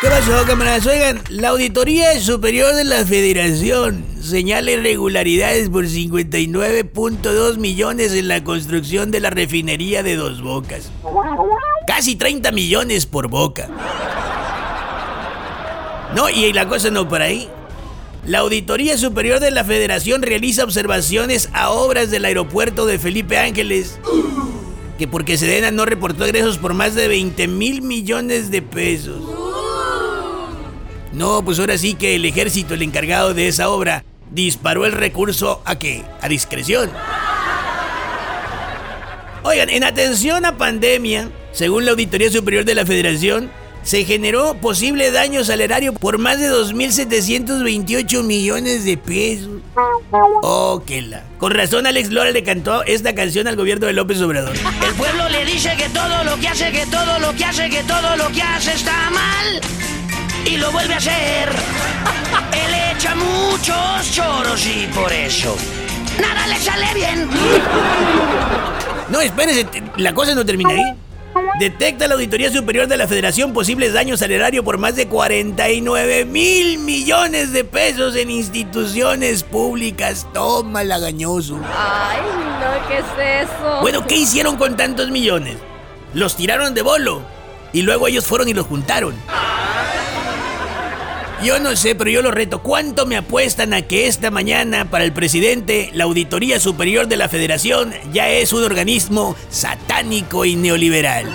¿Qué pasó, camaradas? Oigan, la Auditoría Superior de la Federación señala irregularidades por 59.2 millones en la construcción de la refinería de Dos Bocas. Casi 30 millones por boca. No, y la cosa no por ahí. La Auditoría Superior de la Federación realiza observaciones a obras del aeropuerto de Felipe Ángeles, que porque Sedena no reportó egresos por más de 20 mil millones de pesos. No, pues ahora sí que el ejército, el encargado de esa obra, disparó el recurso a qué? A discreción. Oigan, en atención a pandemia, según la Auditoría Superior de la Federación, se generó posible daño salario por más de 2.728 millones de pesos. Oh, qué la. Con razón Alex Lora le cantó esta canción al gobierno de López Obrador. El pueblo le dice que todo lo que hace, que todo lo que hace, que todo lo que hace está mal. Y lo vuelve a hacer. Él echa muchos choros y por eso nada le sale bien. No, espérense, la cosa no termina ahí. Detecta la Auditoría Superior de la Federación posibles daños al erario por más de 49 mil millones de pesos en instituciones públicas. Toma lagañoso. Ay, no, ¿qué es eso? Bueno, ¿qué hicieron con tantos millones? Los tiraron de bolo y luego ellos fueron y los juntaron. Yo no sé, pero yo lo reto. ¿Cuánto me apuestan a que esta mañana para el presidente la Auditoría Superior de la Federación ya es un organismo satánico y neoliberal?